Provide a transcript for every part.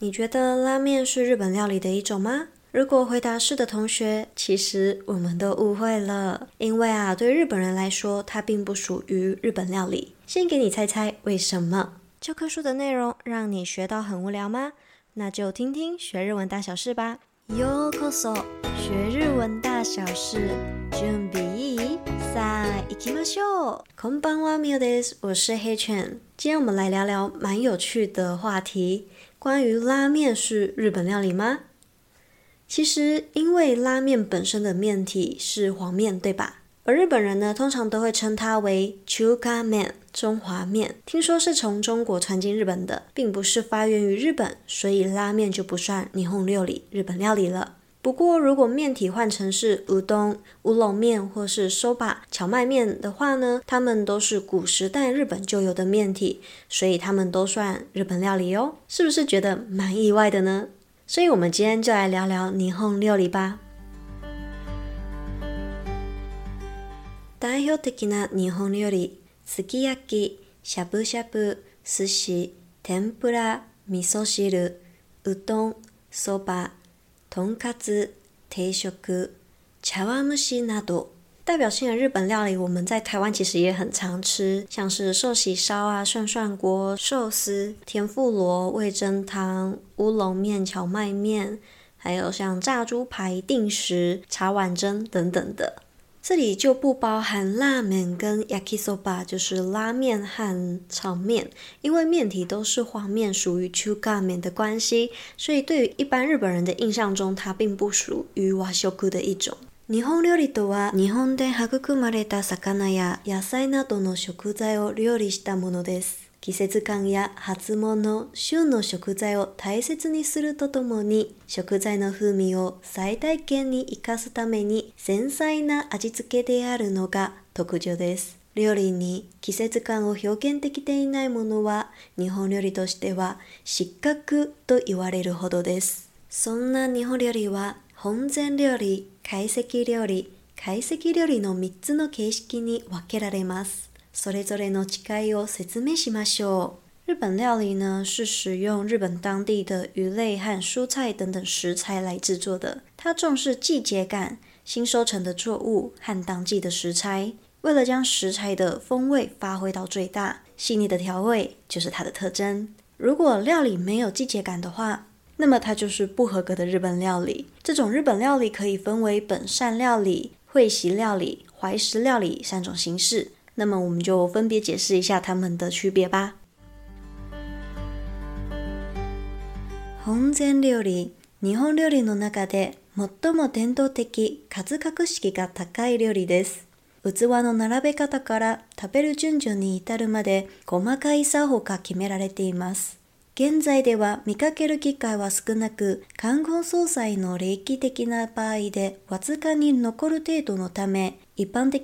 你觉得拉面是日本料理的一种吗？如果回答是的同学，其实我们都误会了，因为啊，对日本人来说，它并不属于日本料理。先给你猜猜为什么？教科书的内容让你学到很无聊吗？那就听听学日文大小事吧。Yo koso，学日文大小事，準備さあ行きましょ o こんばんはミューズ，我是黑犬。今天我们来聊聊蛮有趣的话题。关于拉面是日本料理吗？其实因为拉面本身的面体是黄面，对吧？而日本人呢通常都会称它为 chuka m a n 中华面），听说是从中国传进日本的，并不是发源于日本，所以拉面就不算霓虹料理、日本料理了。不过，如果面体换成是乌冬、乌龙面或是 soba 荞麦面的话呢？它们都是古时代日本就有的面体，所以它们都算日本料理哦。是不是觉得蛮意外的呢？所以，我们今天就来聊聊霓虹料理吧。代表的な日本料理、すき焼き、しゃぶしゃぶ、寿司、天ぷら、味噌汁、うどん、そば。同咖子，听一首歌，茶碗蒸那多。代表性的日本料理，我们在台湾其实也很常吃，像是寿喜烧啊、涮涮锅、寿司、天妇罗、味噌汤、乌龙面、荞麦面，还有像炸猪排、定食、茶碗蒸等等的。这里就不包含拉面跟 yakisoba，就是拉面和炒面，因为面体都是黄面，属于 chuka 面的关系，所以对于一般日本人的印象中，它并不属于 washoku 的一种。日本料理とは、日本で育まれた魚や野菜などの食材を料理したものです。季節感や発毛の旬の食材を大切にするとともに食材の風味を最大限に生かすために繊細な味付けであるのが特徴です料理に季節感を表現できていないものは日本料理としては失格と言われるほどですそんな日本料理は本膳料理、懐石料理、懐石料理の3つの形式に分けられますそれぞれの違いを説明しましょう。日本料理呢是使用日本当地的鱼类和蔬菜等等食材来制作的。它重视季节感，新收成的作物和当季的食材。为了将食材的风味发挥到最大，细腻的调味就是它的特征。如果料理没有季节感的话，那么它就是不合格的日本料理。这种日本料理可以分为本膳料理、会席料理、怀石料理三种形式。那么我们就分别解释一下它们的区别吧。本膳料理、日本料理の中で最も伝統的数格式が高い料理です。器の並べ方から食べる順序に至るまで細かい作法が決められています。現在では見かける機会は少なく、観光葬祭の礼儀的な場合でわずかに残る程度のため、本上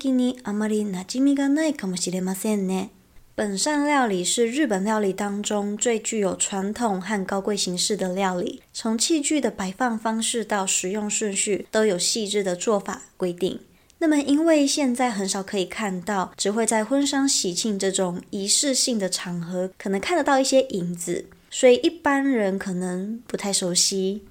料理是日本料理当中最具有传统和高贵形式的料理，从器具的摆放方式到食用顺序都有细致的做法规定。那么，因为现在很少可以看到，只会在婚丧喜庆这种仪式性的场合可能看得到一些影子。所以一般人可能不太熟悉。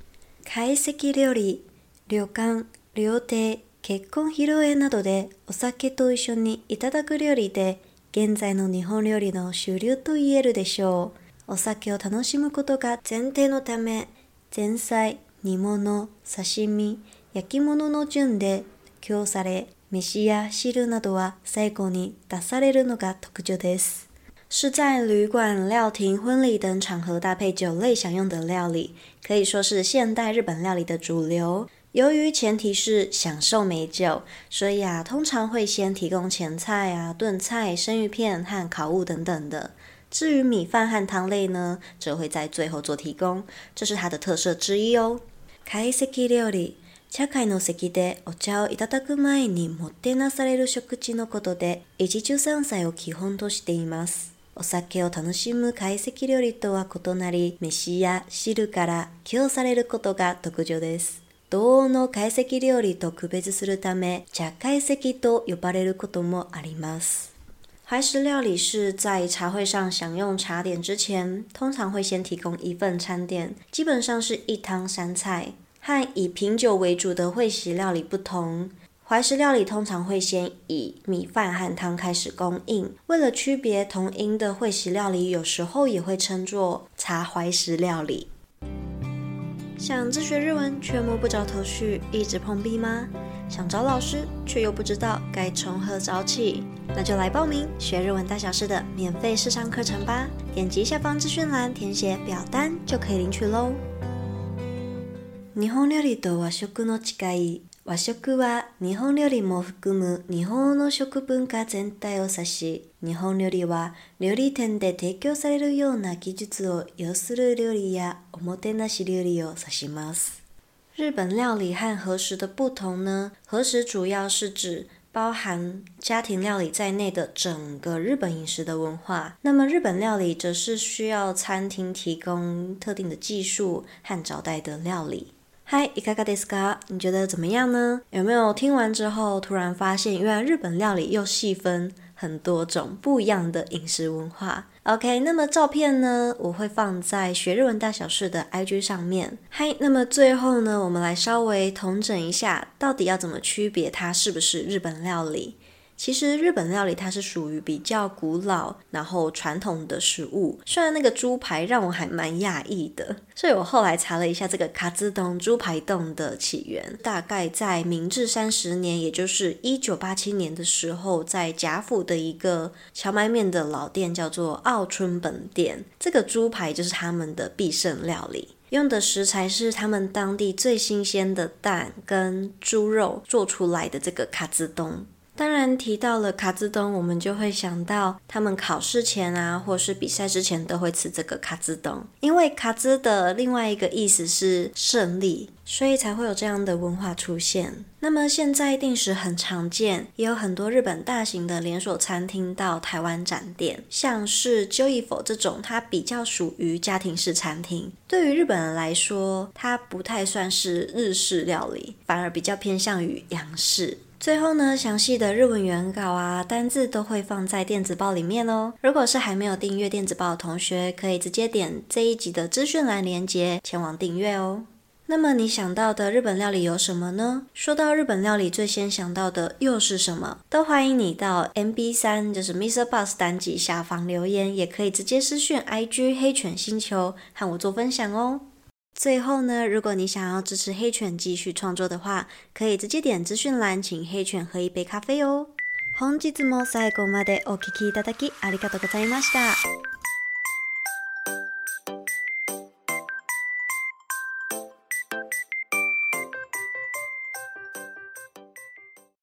懐石料理、旅館、料亭、結婚披露宴などでお酒と一緒にいただく料理で、現在の日本料理の主流と言えるでしょう。お酒を楽しむことが前提のため、前菜、煮物、刺身、焼き物の順で供され、飯や汁などは最後に出されるのが特徴です。是在旅馆、料亭、婚礼等场合搭配酒类享用的料理，可以说是现代日本料理的主流。由于前提是享受美酒，所以啊，通常会先提供前菜啊、炖菜、生鱼片和烤物等等的。至于米饭和汤类呢，则会在最后做提供，这是它的特色之一哦。料理、でお茶をいただく前にてなされる食事のことで、一三菜を基本としています。お酒を楽しむ懐石料理とは異なり、飯や汁から供されることが特徴です。同王の懐石料理と区別するため、茶懐石と呼ばれることもあります。怀石料理是在茶会上享用茶点之前，通常会先提供一份餐点，基本上是一汤三菜。和以品酒为主的会席料理不同，怀石料理通常会先以米饭和汤开始供应。为了区别同音的会喜料理，有时候也会称作茶怀石料理。想自学日文却摸不着头绪，一直碰壁吗？想找老师却又不知道该从何找起？那就来报名学日文大小事的免费试上课程吧！点击下方资讯栏填写表单就可以领取喽。日本料理と和食の違い和食は日本料理も含む日本の食文化全体を指し、日本料理は料理店で提供されるような技術を有する料理やおもてなし料理を指します。日本料理和和食的不同呢？和食主要是指包含家庭料理在内的整个日本饮食的文化，那么日本料理则是需要餐厅提供特定的技术和招待的料理。嗨，伊卡卡迪斯卡，你觉得怎么样呢？有没有听完之后突然发现，原来日本料理又细分很多种不一样的饮食文化？OK，那么照片呢，我会放在学日文大小事的 IG 上面。嗨，那么最后呢，我们来稍微统整一下，到底要怎么区别它是不是日本料理？其实日本料理它是属于比较古老，然后传统的食物。虽然那个猪排让我还蛮讶异的，所以我后来查了一下这个卡兹东猪排店的起源，大概在明治三十年，也就是一九八七年的时候，在甲府的一个荞麦面的老店叫做奥春本店，这个猪排就是他们的必胜料理，用的食材是他们当地最新鲜的蛋跟猪肉做出来的这个卡兹东。当然提到了卡兹东，我们就会想到他们考试前啊，或是比赛之前都会吃这个卡兹东，因为卡兹的另外一个意思是胜利，所以才会有这样的文化出现。那么现在定时很常见，也有很多日本大型的连锁餐厅到台湾展店，像是 Joeyful 这种，它比较属于家庭式餐厅。对于日本人来说，它不太算是日式料理，反而比较偏向于洋式。最后呢，详细的日文原稿啊，单字都会放在电子报里面哦。如果是还没有订阅电子报的同学，可以直接点这一集的资讯栏链接前往订阅哦。那么你想到的日本料理有什么呢？说到日本料理，最先想到的又是什么？都欢迎你到 M B 三，就是 m r b u s s 单集下方留言，也可以直接私讯 I G 黑犬星球和我做分享哦。最后呢，如果你想要支持黑犬继续创作的话，可以直接点资讯栏，请黑犬喝一杯咖啡哦。本日も最後までお聞きいただきありがとうございました。